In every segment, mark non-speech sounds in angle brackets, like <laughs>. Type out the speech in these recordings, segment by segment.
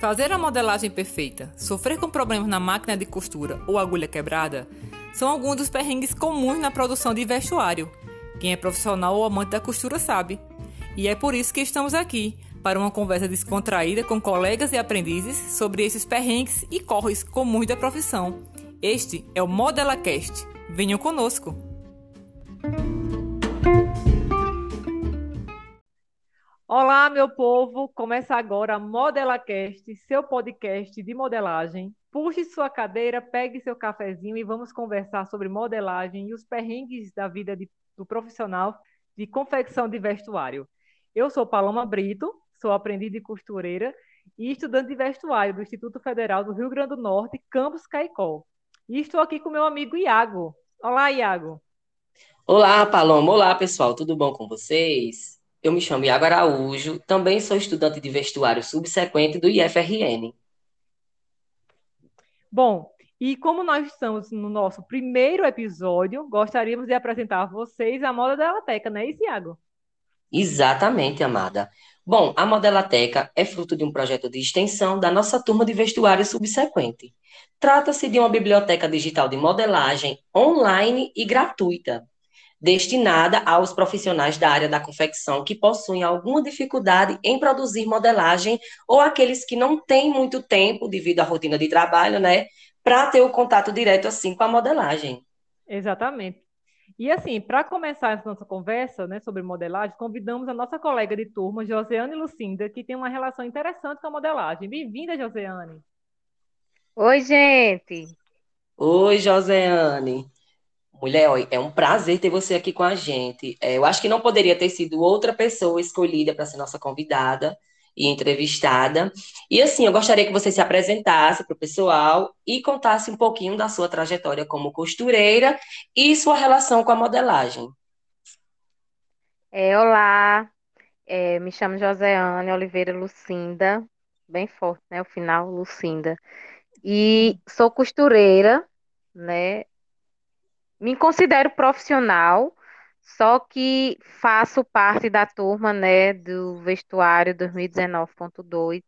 Fazer a modelagem perfeita, sofrer com problemas na máquina de costura ou agulha quebrada são alguns dos perrengues comuns na produção de vestuário. Quem é profissional ou amante da costura sabe. E é por isso que estamos aqui, para uma conversa descontraída com colegas e aprendizes sobre esses perrengues e corres comuns da profissão. Este é o ModelaCast. Venham conosco! Olá, meu povo! Começa agora a ModelaCast, seu podcast de modelagem. Puxe sua cadeira, pegue seu cafezinho e vamos conversar sobre modelagem e os perrengues da vida de, do profissional de confecção de vestuário. Eu sou Paloma Brito, sou aprendiz de costureira e estudante de vestuário do Instituto Federal do Rio Grande do Norte, Campus Caicó. E estou aqui com meu amigo Iago. Olá, Iago. Olá, Paloma. Olá, pessoal. Tudo bom com vocês? Eu me chamo Iago Araújo, também sou estudante de vestuário subsequente do IFRN. Bom, e como nós estamos no nosso primeiro episódio, gostaríamos de apresentar a vocês a Moda Delateca, não é isso, Iago? Exatamente, amada. Bom, a Modelateca é fruto de um projeto de extensão da nossa turma de vestuário subsequente. Trata-se de uma biblioteca digital de modelagem online e gratuita, destinada aos profissionais da área da confecção que possuem alguma dificuldade em produzir modelagem ou aqueles que não têm muito tempo devido à rotina de trabalho, né, para ter o contato direto assim com a modelagem. Exatamente. E assim, para começar essa nossa conversa, né, sobre modelagem, convidamos a nossa colega de turma, Joseane Lucinda, que tem uma relação interessante com a modelagem. Bem-vinda, Joseane. Oi, gente. Oi, Joseane. Mulher, é um prazer ter você aqui com a gente. É, eu acho que não poderia ter sido outra pessoa escolhida para ser nossa convidada e entrevistada. E assim, eu gostaria que você se apresentasse para o pessoal e contasse um pouquinho da sua trajetória como costureira e sua relação com a modelagem. É, olá, é, me chamo Joseane Oliveira Lucinda, bem forte, né? O final, Lucinda. E sou costureira, né? Me considero profissional, só que faço parte da turma, né, do vestuário 2019.2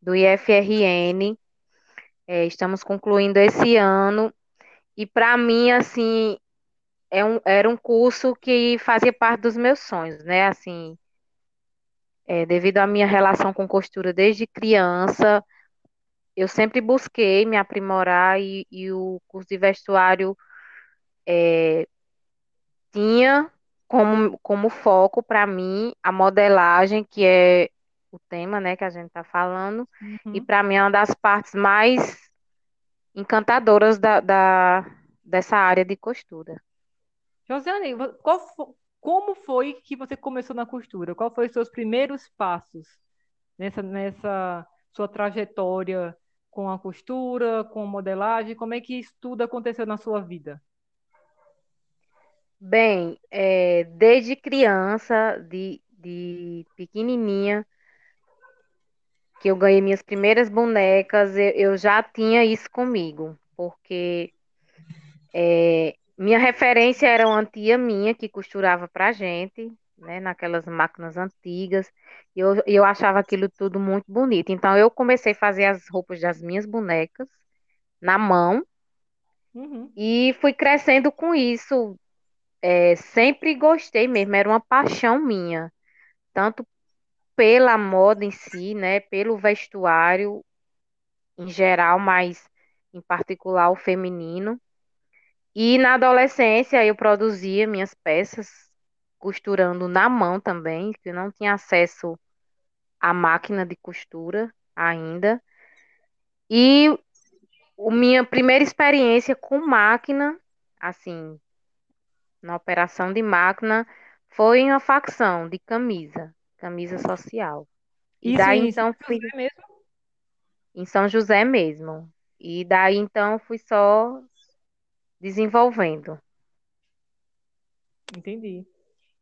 do IFRN. É, estamos concluindo esse ano e para mim, assim, é um, era um curso que fazia parte dos meus sonhos, né? Assim, é, devido à minha relação com costura desde criança, eu sempre busquei me aprimorar e, e o curso de vestuário é, tinha como, como foco para mim a modelagem, que é o tema, né, que a gente está falando, uhum. e para mim é uma das partes mais encantadoras da, da, dessa área de costura. Josiane, qual, como foi que você começou na costura? Qual foram os seus primeiros passos nessa, nessa sua trajetória com a costura, com a modelagem? Como é que isso tudo aconteceu na sua vida? Bem, é, desde criança, de, de pequenininha, que eu ganhei minhas primeiras bonecas, eu, eu já tinha isso comigo, porque é, minha referência era uma tia minha que costurava pra gente, né, naquelas máquinas antigas, e eu, eu achava aquilo tudo muito bonito. Então, eu comecei a fazer as roupas das minhas bonecas na mão, uhum. e fui crescendo com isso, é, sempre gostei mesmo, era uma paixão minha, tanto pela moda em si, né, pelo vestuário em geral, mas em particular o feminino. E na adolescência eu produzia minhas peças costurando na mão também, que eu não tinha acesso à máquina de costura ainda. E a minha primeira experiência com máquina, assim, na operação de máquina foi em uma facção de camisa, camisa social. E Isso daí então fui mesmo? em São José mesmo. E daí então fui só desenvolvendo. Entendi.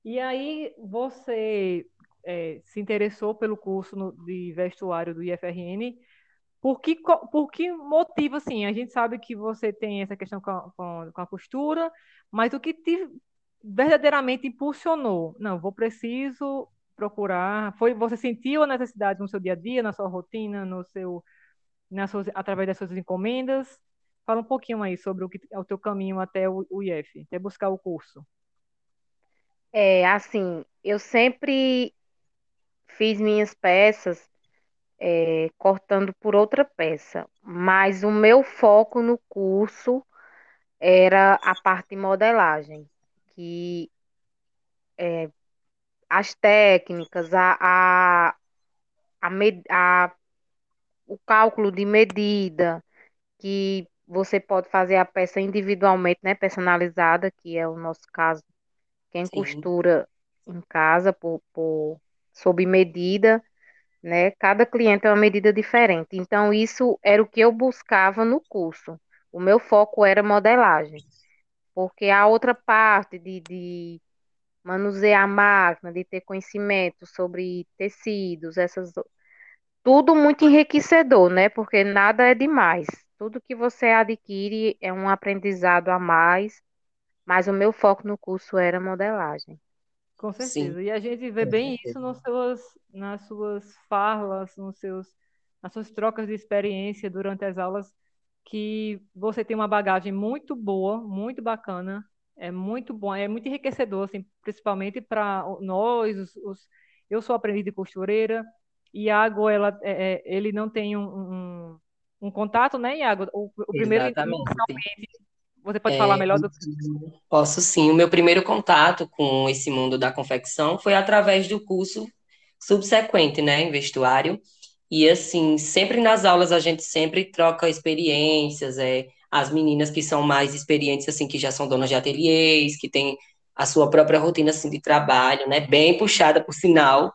E aí você é, se interessou pelo curso no, de vestuário do IFRN por que, por que motivo, assim? A gente sabe que você tem essa questão com a, com, a costura, mas o que te verdadeiramente impulsionou? Não, vou preciso procurar? Foi você sentiu a necessidade no seu dia a dia, na sua rotina, no seu, nas suas, através das suas encomendas? Fala um pouquinho aí sobre o, que, o teu caminho até o, o IF, até buscar o curso. É, assim, eu sempre fiz minhas peças é, cortando por outra peça, mas o meu foco no curso era a parte de modelagem, que é, as técnicas, a, a, a, a, o cálculo de medida, que você pode fazer a peça individualmente, né, personalizada, que é o nosso caso, quem Sim, costura em casa por, por sob medida, né? Cada cliente é uma medida diferente. Então, isso era o que eu buscava no curso. O meu foco era modelagem, porque a outra parte de, de manusear a máquina, de ter conhecimento sobre tecidos, essas tudo muito enriquecedor, né? Porque nada é demais. Tudo que você adquire é um aprendizado a mais, mas o meu foco no curso era modelagem. Com sim, certeza. E a gente vê bem isso nos seus, nas suas falas, nos seus, nas suas trocas de experiência durante as aulas, que você tem uma bagagem muito boa, muito bacana, é muito bom, é muito enriquecedor, assim, principalmente para nós, os, os- eu sou aprendiz de costureira, Iago, ela, é, é, ele não tem um, um, um contato, né, Iago? O, o primeiro, Exatamente. Você pode falar É, melhor do posso sim. O meu primeiro contato com esse mundo da confecção foi através do curso subsequente, né, em vestuário. E assim, sempre nas aulas a gente sempre troca experiências, é, as meninas que são mais experientes, assim, que já são donas de ateliês, que têm a sua própria rotina, assim, de trabalho, né, bem puxada, por sinal,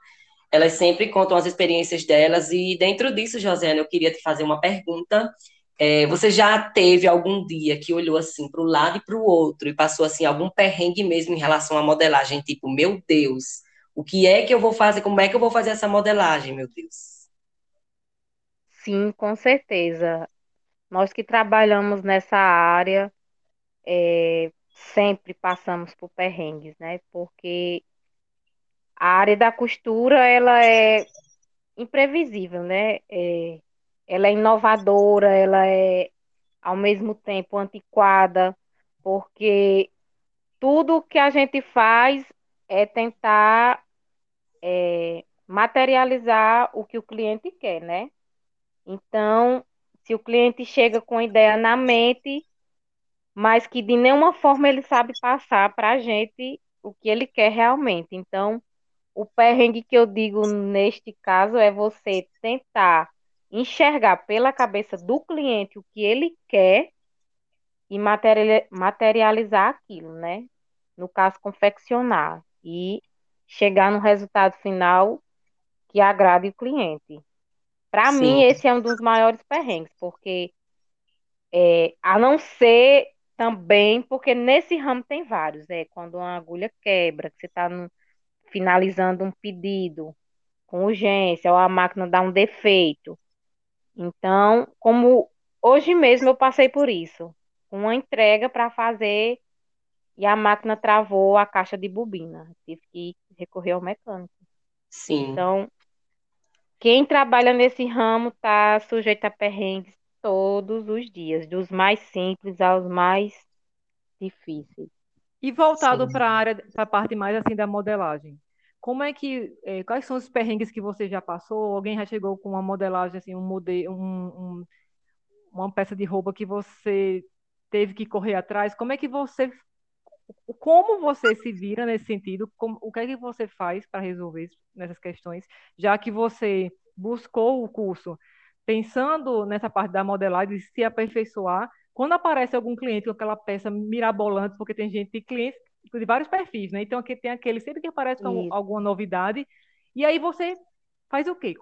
elas sempre contam as experiências delas, e dentro disso, Josiane, eu queria te fazer uma pergunta. É, você já teve algum dia que olhou assim para o lado e para o outro e passou assim algum perrengue mesmo em relação à modelagem, tipo, meu Deus, o que é que eu vou fazer? Como é que eu vou fazer essa modelagem, meu Deus? Sim, com certeza. Nós que trabalhamos nessa área, é, sempre passamos por perrengues, né? Porque a área da costura, ela é imprevisível, né? É, ela é inovadora, ela é ao mesmo tempo antiquada, porque tudo que a gente faz é tentar é, materializar o que o cliente quer, né? Então, se o cliente chega com ideia na mente, mas que de nenhuma forma ele sabe passar para a gente o que ele quer realmente. Então, o perrengue que eu digo neste caso é você tentar enxergar pela cabeça do cliente o que ele quer e materiali- materializar aquilo, né? No caso, confeccionar e chegar no resultado final que agrade o cliente. Para mim, esse é um dos maiores perrengues, porque é, a não ser também, porque nesse ramo tem vários, é quando uma agulha quebra, que você está finalizando um pedido com urgência, ou a máquina dá um defeito. Então, como hoje mesmo eu passei por isso, uma entrega para fazer e a máquina travou a caixa de bobina. Tive que recorrer ao mecânico. sim, Então, quem trabalha nesse ramo está sujeito a perrengues todos os dias, dos mais simples aos mais difíceis. E voltado para a área, para a parte mais assim da modelagem. Como é que, eh, quais são os perrengues que você já passou? Alguém já chegou com uma modelagem assim, um modelo, um, um- uma peça de roupa que você teve que correr atrás? Como é que você, como você se vira nesse sentido? Como- o que é que você faz para resolver nessas questões? Já que você buscou o curso pensando nessa parte da modelagem, de se aperfeiçoar, quando aparece algum cliente com aquela peça mirabolante, porque tem gente, tem clientes de vários perfis, né? Então aqui tem aquele sempre que aparece com Isso. alguma novidade, e aí você faz o quê?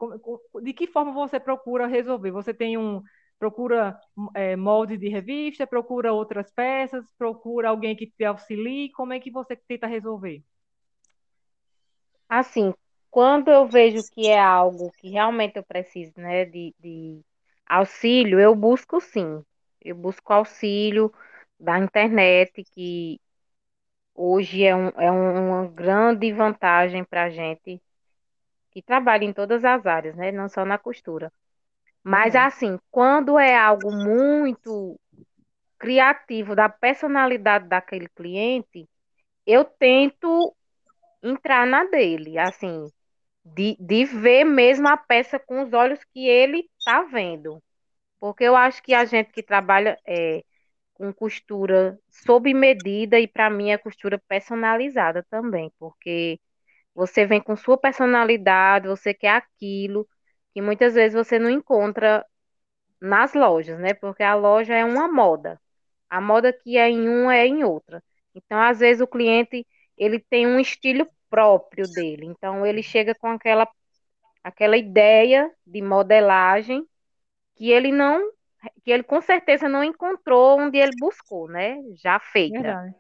De que forma você procura resolver? Você tem um procura é, molde de revista, procura outras peças, procura alguém que te auxilie, como é que você tenta resolver? Assim, quando eu vejo que é algo que realmente eu preciso, né, de, de auxílio, eu busco sim. Eu busco auxílio da internet, que hoje é, um, é um- uma grande vantagem para a gente. que trabalha em todas as áreas, né? Não só na costura. Mas Uhum. assim, quando é algo muito criativo da personalidade daquele cliente, eu tento entrar na dele, assim, de, de ver mesmo a peça com os olhos que ele tá vendo. Porque eu acho que a gente que trabalha é, com costura sob medida, e para mim é costura personalizada também, porque você vem com sua personalidade, você quer aquilo, que muitas vezes você não encontra nas lojas, né? Porque a loja é uma moda. A moda que é em um é em outra. Então, às vezes, o cliente ele tem um estilo próprio dele. Então, ele chega com aquela, aquela ideia de modelagem que ele não, que ele com certeza não encontrou onde ele buscou, né? Já feita. Verdade.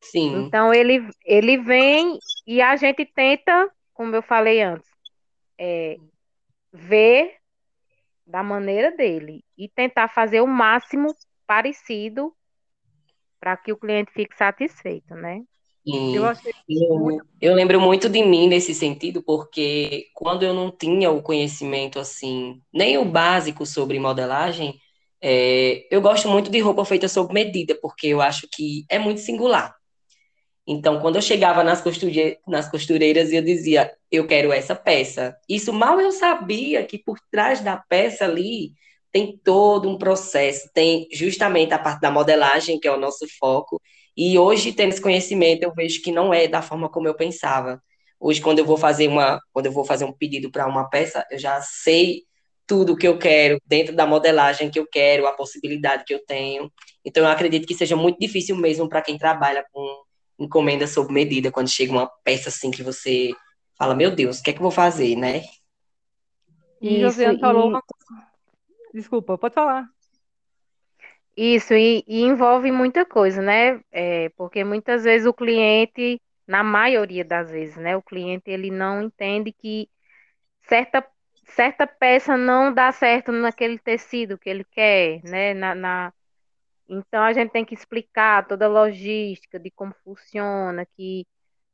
Sim, Então, ele, ele vem e a gente tenta, como eu falei antes, é, ver da maneira dele e tentar fazer o máximo parecido para que o cliente fique satisfeito, né? Eu sim. achei muito. Eu, eu lembro muito de mim nesse sentido, porque quando eu não tinha o conhecimento assim, nem o básico sobre modelagem, é, eu gosto muito de roupa feita sob medida, porque eu acho que é muito singular. Então, quando eu chegava nas, costure- nas costureiras e eu dizia, eu quero essa peça. Isso mal eu sabia que por trás da peça ali tem todo um processo, tem justamente a parte da modelagem, que é o nosso foco. E hoje, tendo esse conhecimento, eu vejo que não é da forma como eu pensava. Hoje, quando eu vou fazer uma, quando eu vou fazer um pedido para uma peça, eu já sei tudo o que eu quero, dentro da modelagem que eu quero, a possibilidade que eu tenho. Então, eu acredito que seja muito difícil mesmo para quem trabalha com encomenda sob medida, quando chega uma peça assim que você fala, meu Deus, o que é que eu vou fazer, né? E Josiane falou uma coisa. Desculpa, pode falar. isso, e, e envolve muita coisa, né? É, porque muitas vezes o cliente, na maioria das vezes, né? O cliente ele não entende que certa, certa peça não dá certo naquele tecido que ele quer, né? Na, na- Então a gente tem que explicar toda a logística de como funciona, que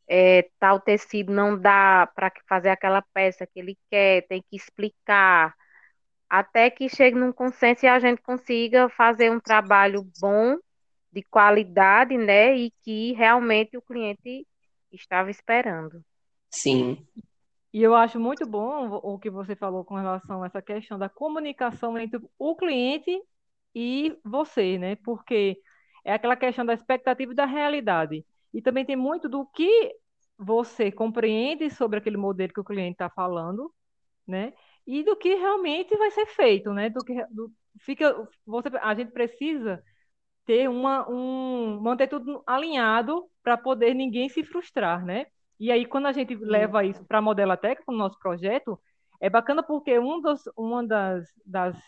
é, tal tecido não dá para fazer aquela peça que ele quer, tem que explicar, até que chegue num consenso e a gente consiga fazer um trabalho bom, de qualidade, né? E que realmente o cliente estava esperando. Sim, E eu acho muito bom o que você falou com relação a essa questão da comunicação entre o cliente e você, né? Porque é aquela questão da expectativa e da realidade. E também tem muito do que você compreende sobre aquele modelo que o cliente está falando, né? E do que realmente vai ser feito, né? Do que do, fica, você, a gente precisa ter uma, um, manter tudo alinhado para poder ninguém se frustrar, né? E aí, quando a gente leva isso para a Modelateca, para o nosso projeto, é bacana porque um dos, uma das, das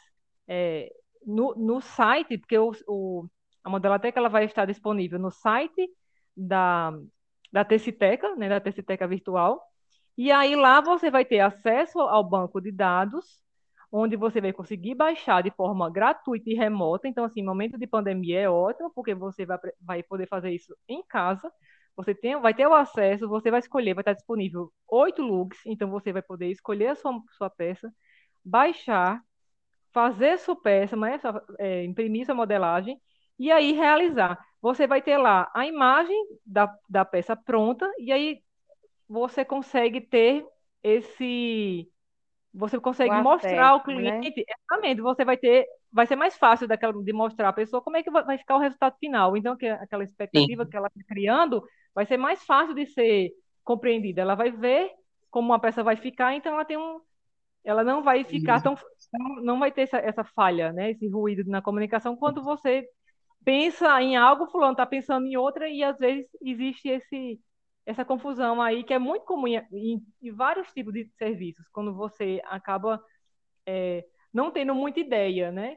é, no, no site, porque o, o, a Modelateca ela vai estar disponível no site da, da Teciteca, né, da Teciteca Virtual, e aí lá você vai ter acesso ao banco de dados, onde você vai conseguir baixar de forma gratuita e remota. Então, assim, momento de pandemia é ótimo, porque você vai, vai poder fazer isso em casa. Você tem, vai ter o acesso, você vai escolher, vai estar disponível oito looks, então você vai poder escolher a sua, sua peça, baixar, fazer sua peça, né, sua- é, imprimir sua modelagem e aí realizar. Você vai ter lá a imagem da, da peça pronta e aí você consegue ter esse você O consegue mostrar ao acesso, né? cliente, exatamente, você vai ter, vai ser mais fácil daquela, de mostrar à pessoa como é que vai ficar o resultado final. Então, que aquela expectativa sim, que ela está criando vai ser mais fácil de ser compreendida. Ela vai ver como uma peça vai ficar, então ela tem um, ela não vai ficar tão, não não vai ter essa, essa falha, né? Esse ruído na comunicação quando você pensa em algo, fulano está pensando em outra e às vezes existe esse essa confusão aí que é muito comum em, em- em vários tipos de serviços, quando você acaba é, não tendo muita ideia, né?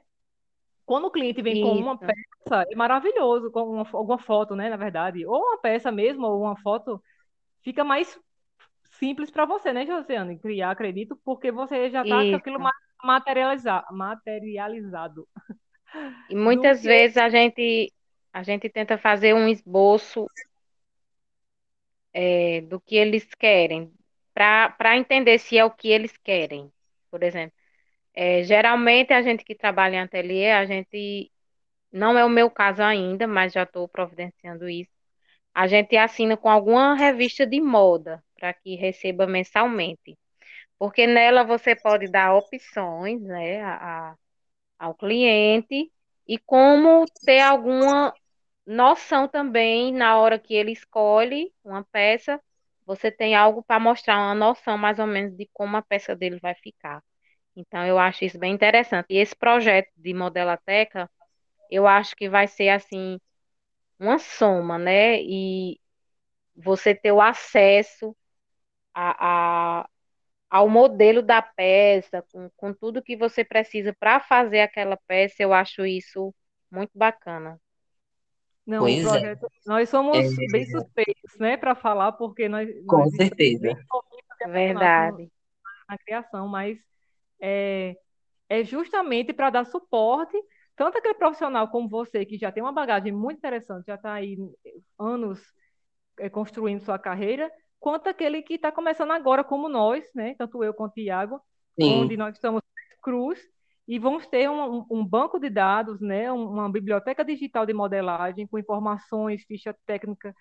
Quando o cliente vem com uma Isso, peça, é maravilhoso, com uma, alguma foto, né, na verdade, ou uma peça mesmo, ou uma foto, fica mais simples para você, né, Josiane, criar, acredito, porque você já está com aquilo isso. ma- materializa- materializado. E muitas que vezes a gente a gente tenta fazer um esboço é, do que eles querem, para entender se é o que eles querem. Por exemplo, é, geralmente a gente que trabalha em ateliê, a gente não é o meu caso ainda, mas já estou providenciando isso. A gente assina com alguma revista de moda para que receba mensalmente. Porque nela você pode dar opções né, a, ao cliente e como ter alguma noção também na hora que ele escolhe uma peça, você tem algo para mostrar uma noção mais ou menos de como a peça dele vai ficar. Então eu acho isso bem interessante. E esse projeto de modelateca, eu acho que vai ser assim uma soma, né? E você ter o acesso a, a ao modelo da peça, com, com tudo que você precisa para fazer aquela peça, eu acho isso muito bacana. Não, Pois é. projeto, nós somos É, bem suspeitos, né, para falar, porque nós, com nós certeza. Verdade. na criação, mas é, é justamente para dar suporte, tanto aquele profissional como você, que já tem uma bagagem muito interessante, já está aí anos é, construindo sua carreira, quanto aquele que está começando agora, como nós, né? Tanto eu quanto o Iago, onde nós estamos cruz e vamos ter um, um- banco de dados, né? um- Uma biblioteca digital de modelagem com informações, ficha técnica,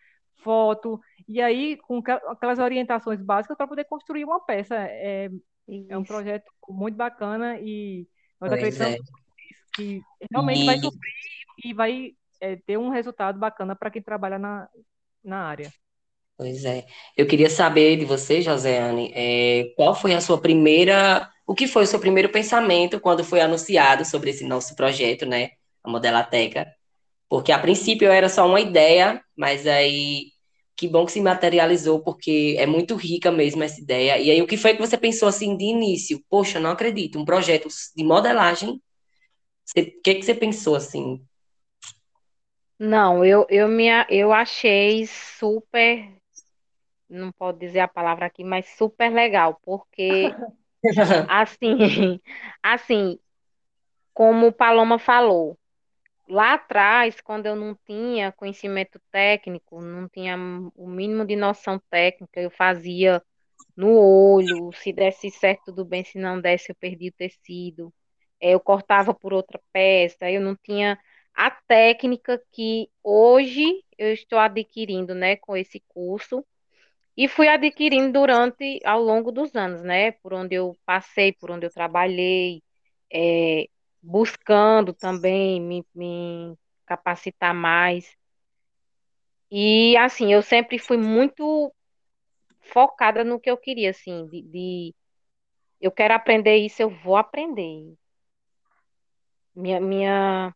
foto, e aí com aquelas orientações básicas para poder construir uma peça. É, é um Isso. projeto muito bacana e nós pois acreditamos é. que realmente vai E suprir e vai é, ter um resultado bacana para quem trabalha na, na área. Pois é. Eu queria saber de você, Josiane, é, qual foi a sua primeira, o que foi o seu primeiro pensamento quando foi anunciado sobre esse nosso projeto, né? A Modelateca. Porque a princípio era só uma ideia, mas aí que bom que se materializou, porque é muito rica mesmo essa ideia. E aí o que foi que você pensou assim de início? Poxa, não acredito, um projeto de modelagem. O que que você pensou assim? Não, eu, eu, me, eu achei super, não pode dizer a palavra aqui, mas super legal, porque <laughs> assim, <laughs> assim, como o Paloma falou, lá atrás, quando eu não tinha conhecimento técnico, não tinha o mínimo de noção técnica, eu fazia no olho, se desse certo, tudo bem, se não desse, eu perdi o tecido. É, Eu cortava por outra peça, eu não tinha a técnica que hoje eu estou adquirindo, né, com esse curso, e fui adquirindo durante, ao longo dos anos, né, por onde eu passei, por onde eu trabalhei, é, buscando também me, me capacitar mais. E assim, eu sempre fui muito focada no que eu queria, assim, de, de eu quero aprender isso, eu vou aprender. Minha, minha,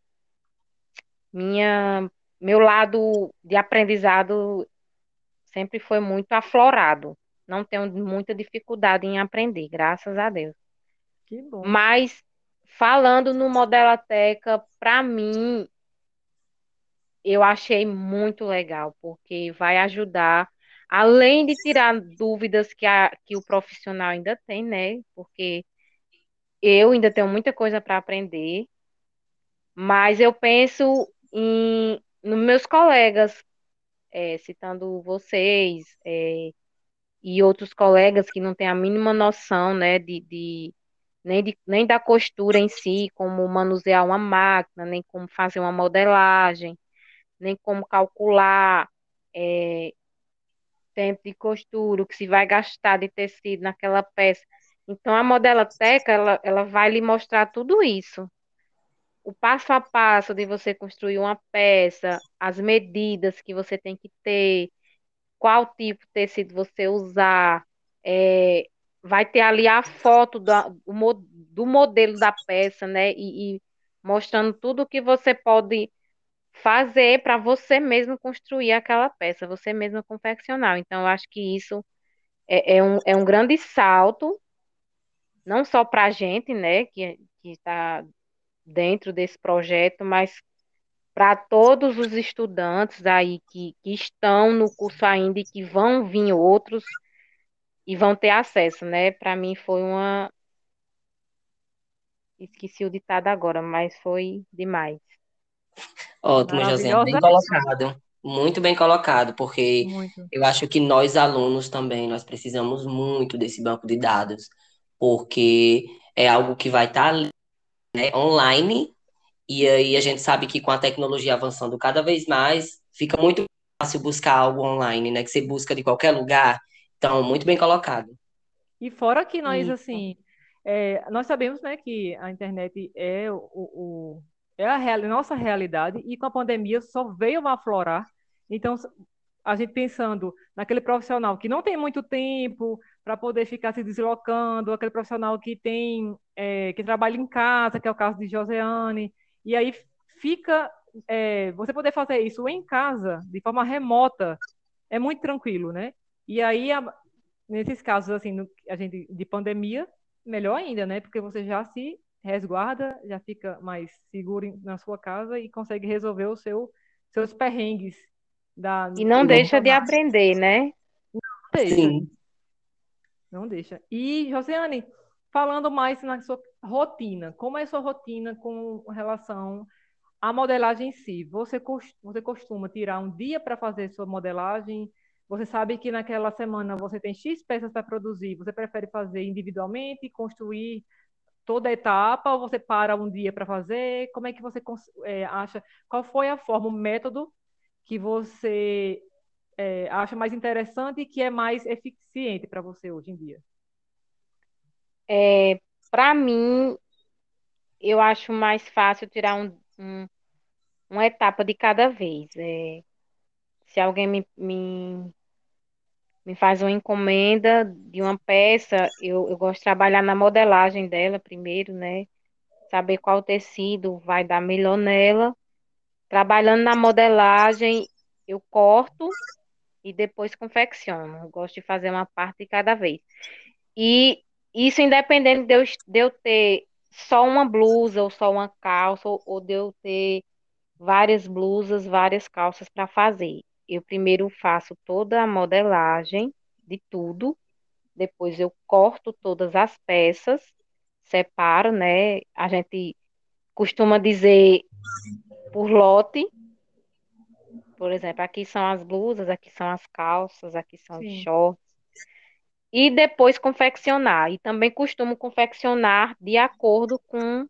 minha, meu lado de aprendizado sempre foi muito aflorado. Não tenho muita dificuldade em aprender, graças a Deus. Que bom. Mas falando no Modelateca, para mim, eu achei muito legal, porque vai ajudar, além de tirar dúvidas que, a, que o profissional ainda tem, né? Porque eu ainda tenho muita coisa para aprender. Mas eu penso em nos meus colegas, é, citando vocês, é, e outros colegas que não têm a mínima noção, né, de, de- nem, de, nem da costura em si, como manusear uma máquina, nem como fazer uma modelagem, nem como calcular, é, tempo de costura, o que se vai gastar de tecido naquela peça. Então, a Modelateca, ela, ela vai lhe mostrar tudo isso. o passo a passo de você construir uma peça, as medidas que você tem que ter, qual tipo de tecido você usar, é, vai ter ali a foto do, do modelo da peça, né? E, e mostrando tudo que você pode fazer para você mesmo construir aquela peça, você mesmo confeccionar. Então, eu acho que isso é, é um, é um grande salto, não só para a gente, né, que que está dentro desse projeto, mas para todos os estudantes aí que, que estão no curso ainda e que vão vir outros e vão ter acesso, né? Para mim foi uma. Esqueci o ditado agora, mas foi demais. Ótimo, Josiane, bem colocado. Muito bem colocado, porque Muito. eu acho que nós alunos também, nós precisamos muito desse banco de dados, porque é algo que vai estar, né, online, e aí a gente sabe que com a tecnologia avançando cada vez mais, fica muito fácil buscar algo online, né, que você busca de qualquer lugar. Então, muito bem colocado. E fora que nós, assim, é, nós sabemos, né, que a internet é, o, o- é a real, nossa realidade e com a pandemia só veio aflorar. Então, a gente pensando naquele profissional que não tem muito tempo para poder ficar se deslocando, aquele profissional que tem, é, que trabalha em casa, que é o caso de Joseane, e aí fica, é, você poder fazer isso em casa, de forma remota, é muito tranquilo, né? E aí, a- nesses casos, assim, no- a gente, de pandemia, melhor ainda, né? Porque você já se resguarda, já fica mais seguro em- na sua casa e consegue resolver o seu, seus perrengues da, E não deixa de aprender, né? Não deixa, Sim. não deixa. E, Josiane, falando mais na sua rotina, como é a sua rotina com relação à modelagem em si? Você, você costuma tirar um dia para fazer sua modelagem? Você sabe que naquela semana você tem X peças para produzir, você prefere fazer individualmente, construir toda a etapa, ou você para um dia para fazer? Como é que você é, acha? Qual foi a forma, o método que você é, acha mais interessante e que é mais eficiente para você hoje em dia? É, para mim, eu acho mais fácil tirar um, um- uma etapa de cada vez. É, se alguém me, me, me faz uma encomenda de uma peça, eu, eu gosto de trabalhar na modelagem dela primeiro, né? Saber qual tecido vai dar melhor nela. Trabalhando na modelagem, eu corto e depois confecciono. Eu gosto de fazer uma parte de cada vez. E isso independente de eu, de eu ter só uma blusa ou só uma calça, ou, ou de eu ter várias blusas, várias calças para fazer. Eu primeiro faço toda a modelagem de tudo, depois eu corto todas as peças, separo, né? A gente costuma dizer por lote, por exemplo, aqui são as blusas, aqui são as calças, aqui são os Sim, shorts. E depois confeccionar. E também costumo confeccionar de acordo com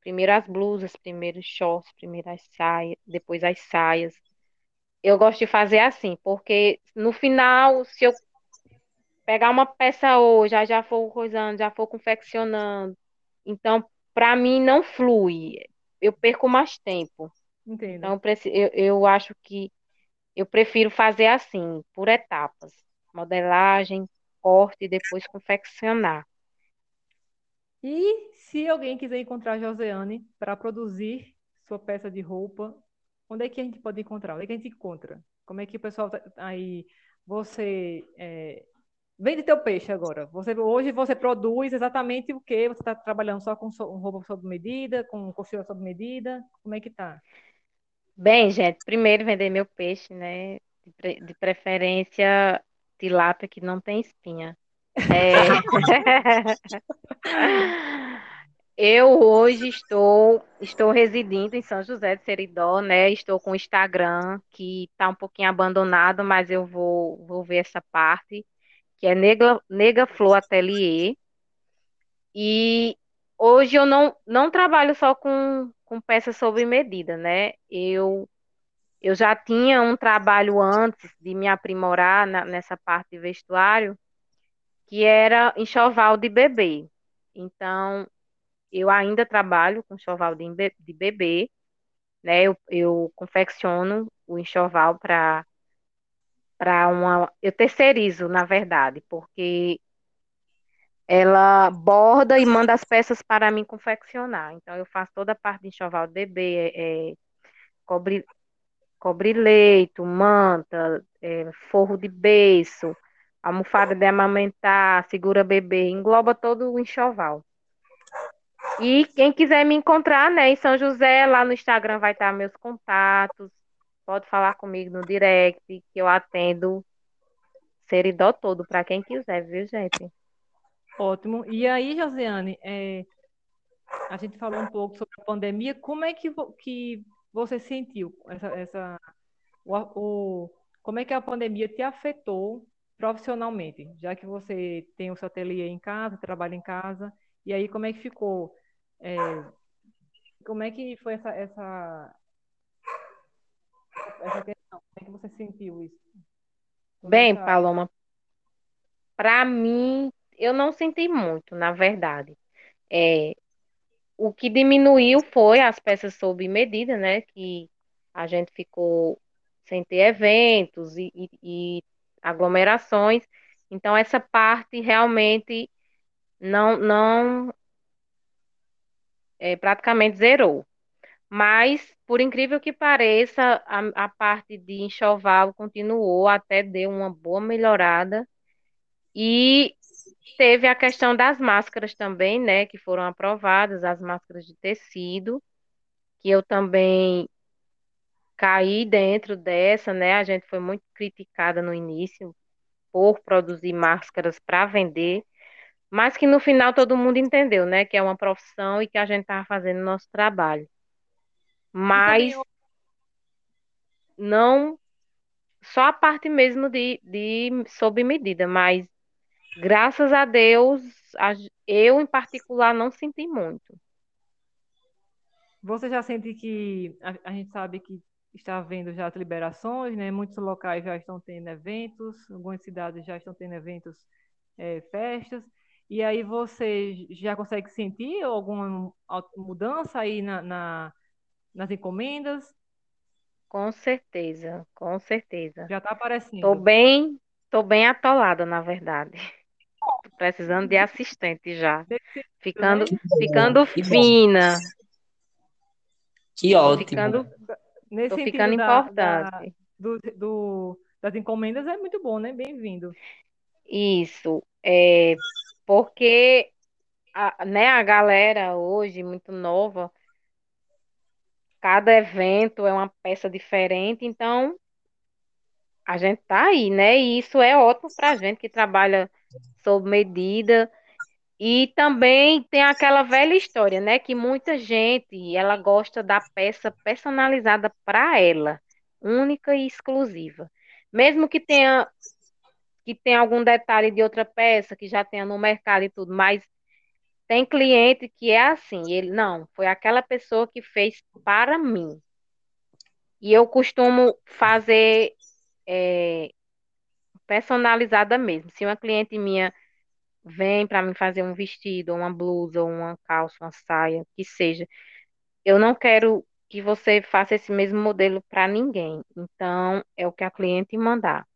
primeiro as blusas, primeiro os shorts, primeiro as saias, depois as saias. Eu gosto de fazer assim, porque no final, se eu pegar uma peça hoje, já já for coisando, já for confeccionando, então para mim não flui. Eu perco mais tempo. Então entendo. eu, preci- eu, eu acho que eu prefiro fazer assim, por etapas. Modelagem, corte e depois confeccionar. E se alguém quiser encontrar a Joseane para produzir sua peça de roupa, onde é que a gente pode encontrar? Onde é que a gente encontra? Como é que o pessoal tá aí, você é, vende teu peixe agora? Você hoje você produz exatamente o que? Você está trabalhando só com so- roupa sob medida, com costura sob medida? Como é que tá? Bem, gente, primeiro vender meu peixe, né? De, pre- de preferência tilápia que não tem espinha. É, Eu hoje estou estou residindo em São José de Seridó, né? Estou com o Instagram que está um pouquinho abandonado, mas eu vou vou ver essa parte, que é Nega, Nega Flor Atelier. E hoje eu não não trabalho só com com peças sob medida, né? Eu eu já tinha um trabalho antes de me aprimorar na- nessa parte de vestuário, que era enxoval de bebê. Então, eu ainda trabalho com enxoval de, de bebê, né? Eu, eu confecciono o enxoval para para uma. Eu terceirizo, na verdade, porque ela borda e manda as peças para mim confeccionar. Então, eu faço toda a parte de enxoval de bebê, é, é, cobre, cobre-leito, manta, é, forro de berço, almofada de amamentar, segura bebê, engloba todo o enxoval. E quem quiser me encontrar, né, em São José, lá no Instagram vai estar meus contatos. Pode falar comigo no direct, que eu atendo Seridó todo para quem quiser, viu, gente? Ótimo. E aí, Josiane, é, a gente falou um pouco sobre a pandemia. Como é que, que você sentiu essa, essa o, o, como é que a pandemia te afetou profissionalmente, já que você tem o seu ateliê em casa, trabalha em casa, e aí como é que ficou? É, como é que foi essa, essa, essa questão? Como é que você sentiu isso? Bem, essa... Paloma, para mim, eu não senti muito, na verdade. É, o que diminuiu foi as peças sob medida, né? Que a gente ficou sem ter eventos e, e, e aglomerações. Então, essa parte realmente não, não é, praticamente zerou. Mas, por incrível que pareça, a, a parte de enxoval continuou, até deu uma boa melhorada. E teve a questão das máscaras também, né, que foram aprovadas, as máscaras de tecido, que eu também caí dentro dessa, né? A gente foi muito criticada no início por produzir máscaras para vender, mas que no final todo mundo entendeu, né, que é uma profissão e que a gente estava fazendo o nosso trabalho. Mas não só a parte mesmo de, de sob medida, mas graças a Deus, eu em particular não senti muito. Você já sente que a, a gente sabe que está havendo já as liberações, né? Muitos locais já estão tendo eventos, algumas cidades já estão tendo eventos, é, festas. E aí você já consegue sentir alguma mudança aí na, na nas encomendas? Com certeza, com certeza. Já está aparecendo. Estou bem, tô bem atolada, na verdade. Tô precisando de assistente já. Ficando, ficando fina. Que ótimo. Ficando, Nesse tô ficando da, importante. Da, do, do, das encomendas é muito bom, né? Bem-vindo. Isso. É, porque a, né, a galera hoje, muito nova, cada evento é uma peça diferente, então a gente tá aí, né? E isso é ótimo para a gente que trabalha sob medida. E também tem aquela velha história, né? Que muita gente ela gosta da peça personalizada para ela, única e exclusiva. Mesmo que tenha que tenha algum detalhe de outra peça que já tenha no mercado e tudo, mas tem cliente que é assim, ele não, foi aquela pessoa que fez para mim. E eu costumo fazer é, personalizada mesmo. Se uma cliente minha vem para mim fazer um vestido, uma blusa, uma calça, uma saia, que seja, eu não quero que você faça esse mesmo modelo para ninguém. Então, é o que a cliente mandar.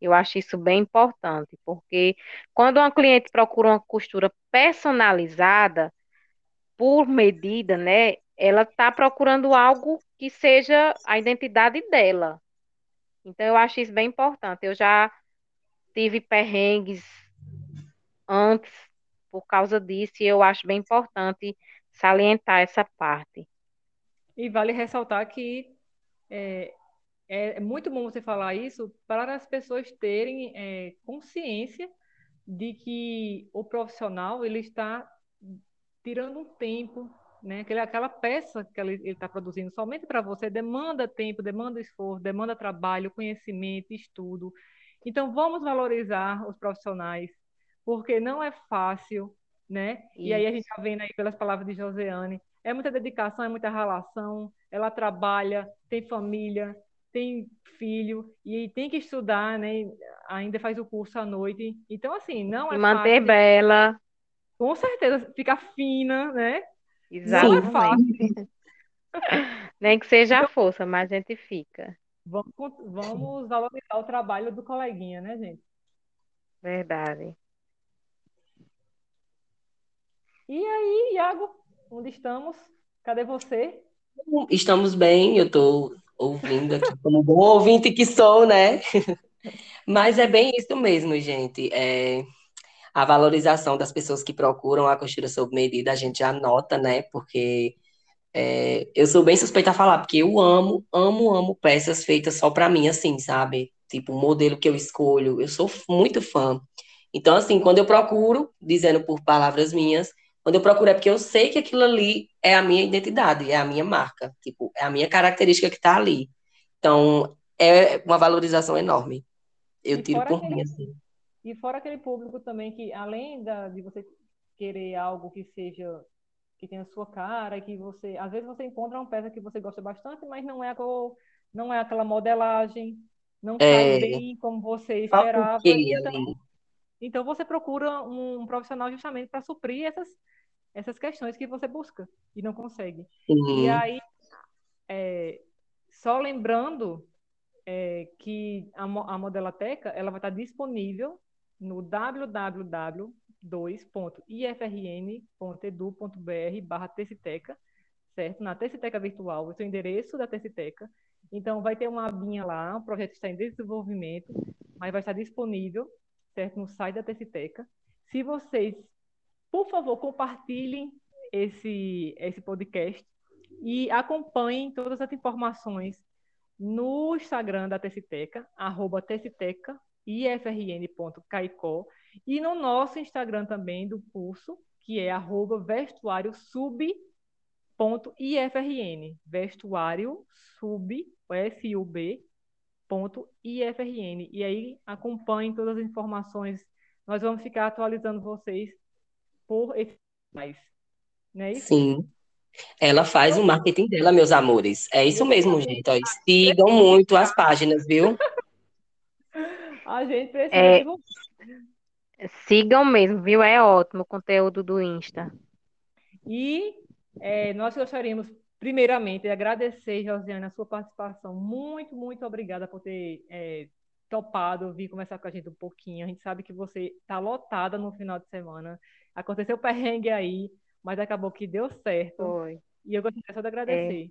Eu acho isso bem importante, porque quando uma cliente procura uma costura personalizada, por medida, né? Ela está procurando algo que seja a identidade dela. Então, eu acho isso bem importante. Eu já tive perrengues antes por causa disso, e eu acho bem importante salientar essa parte. E vale ressaltar que é, é muito bom você falar isso para as pessoas terem é, consciência de que o profissional ele está tirando um tempo, né? Aquela, aquela peça que ele está produzindo somente para você demanda tempo, demanda esforço, demanda trabalho, conhecimento, estudo. Então vamos valorizar os profissionais, porque não é fácil, né? Isso. E aí a gente está vendo aí pelas palavras de Joseane, é muita dedicação, é muita relação, ela trabalha, tem família, tem filho e tem que estudar, né? Ainda faz o curso à noite. Então, assim, não é manter fácil. bela. Com certeza, ficar fina, né? Exatamente. Não é fácil. <laughs> Nem que seja então, a força, mas a gente fica. Vamos, vamos valorizar o trabalho do coleguinha, né, gente? Verdade. E aí, Iago, onde estamos? Cadê você? Estamos bem, eu estou ouvindo aqui como bom ouvinte que sou, né? <laughs> Mas é bem isso mesmo, gente. É, a valorização das pessoas que procuram a costura sob medida, a gente já nota, né? Porque é, eu sou bem suspeita a falar, porque eu amo, amo, amo peças feitas só para mim, assim, sabe? Tipo, o modelo que eu escolho, eu sou muito fã. Então, assim, quando eu procuro, dizendo por palavras minhas, quando eu procuro é porque eu sei que aquilo ali é a minha identidade, é a minha marca, tipo, é a minha característica que está ali. Então, é uma valorização enorme. Eu E tiro por mim, aquele, assim. e fora aquele público também que, além da, de você querer algo que seja, que tenha a sua cara, que você, às vezes você encontra uma peça que você gosta bastante, mas não é a cor, não é aquela modelagem, não É, bem como você esperava. Então, então você procura um profissional justamente para suprir essas, essas questões que você busca e não consegue. E Sim, aí, é, só lembrando é, que a, a Modelateca ela vai estar disponível no www.ifrn.edu.br barra Teciteca, certo? Na Teciteca Virtual, esse é o endereço da Teciteca. Então, vai ter uma abinha lá, o projeto está em desenvolvimento, mas vai estar disponível, certo? No site da Teciteca. Se vocês, por favor, compartilhem esse, esse podcast e acompanhem todas as informações no Instagram da Teciteca, arroba Teciteca, ifrn.caicó, e no nosso Instagram também do curso, que é arroba vestuário sub.ifrn, vestuário sub, S-U-B, ponto IFRN. E aí acompanhem todas as informações. Nós vamos ficar atualizando vocês por esse mais. Não é isso? sim. Ela faz o marketing dela, meus amores. É isso mesmo, gente. Ó, sigam muito as páginas, viu? <laughs> A gente precisa É, sigam mesmo, viu? É ótimo o conteúdo do Insta. E é, nós gostaríamos, primeiramente, de agradecer, Josiane, a sua participação. Muito, muito obrigada por ter é, topado vir conversar com a gente um pouquinho. A gente sabe que você está lotada no final de semana. Aconteceu <laughs> perrengue aí, mas acabou que deu certo. Foi. E eu gostaria só de É, agradecer.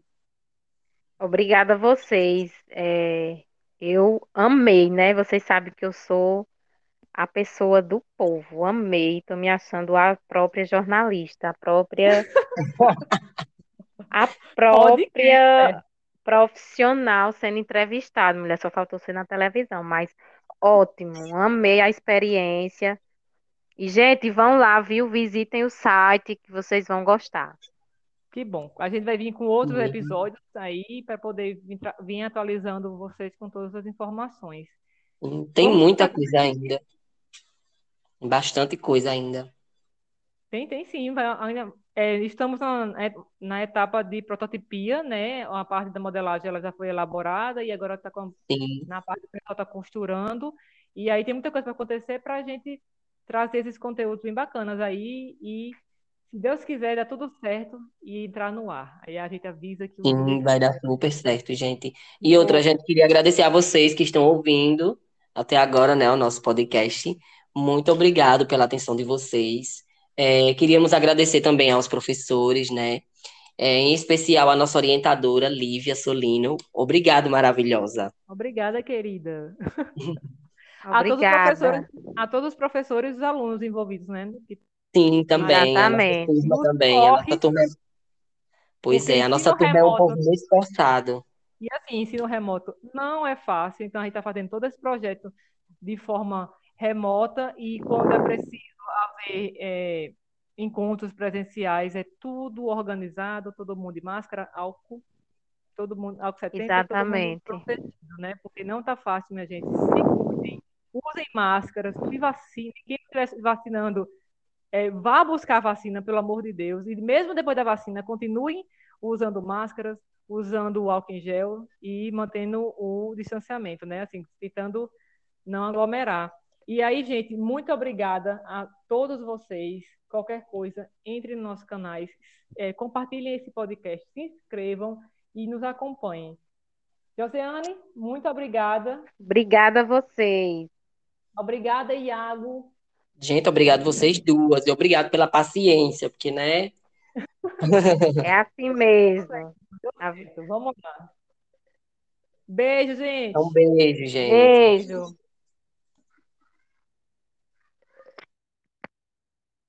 obrigada a vocês. É, eu amei, né? Vocês sabem que eu sou a pessoa do povo. Amei. Tô me achando a própria jornalista, a própria, <laughs> a própria profissional sendo entrevistada. Mulher, só faltou ser na televisão, mas ótimo. Amei a experiência. E, gente, vão lá, viu? Visitem o site que vocês vão gostar. Que bom. A gente vai vir com outros Sim, episódios aí para poder vir, vir atualizando vocês com todas as informações. Tem Vamos muita coisa ainda. Bastante coisa ainda. Tem, tem sim. vai- ainda, é, estamos na, é, na etapa de prototipia, né? A parte da modelagem ela já foi elaborada e agora está na parte que o pessoal está costurando. E aí tem muita coisa para acontecer para a gente trazer esses conteúdos bem bacanas aí e, se Deus quiser, dar tudo certo e entrar no ar. Aí a gente avisa que sim, vai dar super certo, gente. E outra, a gente queria agradecer a vocês que estão ouvindo até agora, né, o nosso podcast. Muito obrigado pela atenção de vocês. É, queríamos agradecer também aos professores, né? É, em especial a nossa orientadora, Lívia Solino. Obrigado, maravilhosa. Obrigada, querida. <laughs> A todos os professores, Obrigada. a todos os professores e os alunos envolvidos, né? Sim, também, a nossa Exatamente. turma nos também, a nossa turma. Pois é, a nossa turma é um povo muito esforçado. E assim, ensino remoto não é fácil, então a gente está fazendo todo esse projeto de forma remota e quando é preciso é, encontros presenciais, é tudo organizado, todo mundo de máscara, álcool, todo mundo, álcool 70, todo mundo Exatamente. protegido, né? Porque não está fácil, minha gente. Se cuidem, usem máscaras, se vacinem. Quem estiver se vacinando, é, vá buscar a vacina, pelo amor de Deus. E mesmo depois da vacina, continuem usando máscaras, usando o álcool em gel e mantendo o distanciamento, né? Assim, tentando não aglomerar. E aí, gente, muito obrigada a todos vocês. Qualquer coisa, entre nos nossos canais, é, compartilhem esse podcast, se inscrevam e nos acompanhem. Josiane, muito obrigada. Obrigada a vocês. Obrigada, Iago. Gente, obrigado vocês duas. E obrigado pela paciência, porque, né? É assim mesmo. Vamos lá. Beijo, gente. Um beijo, gente. Beijo.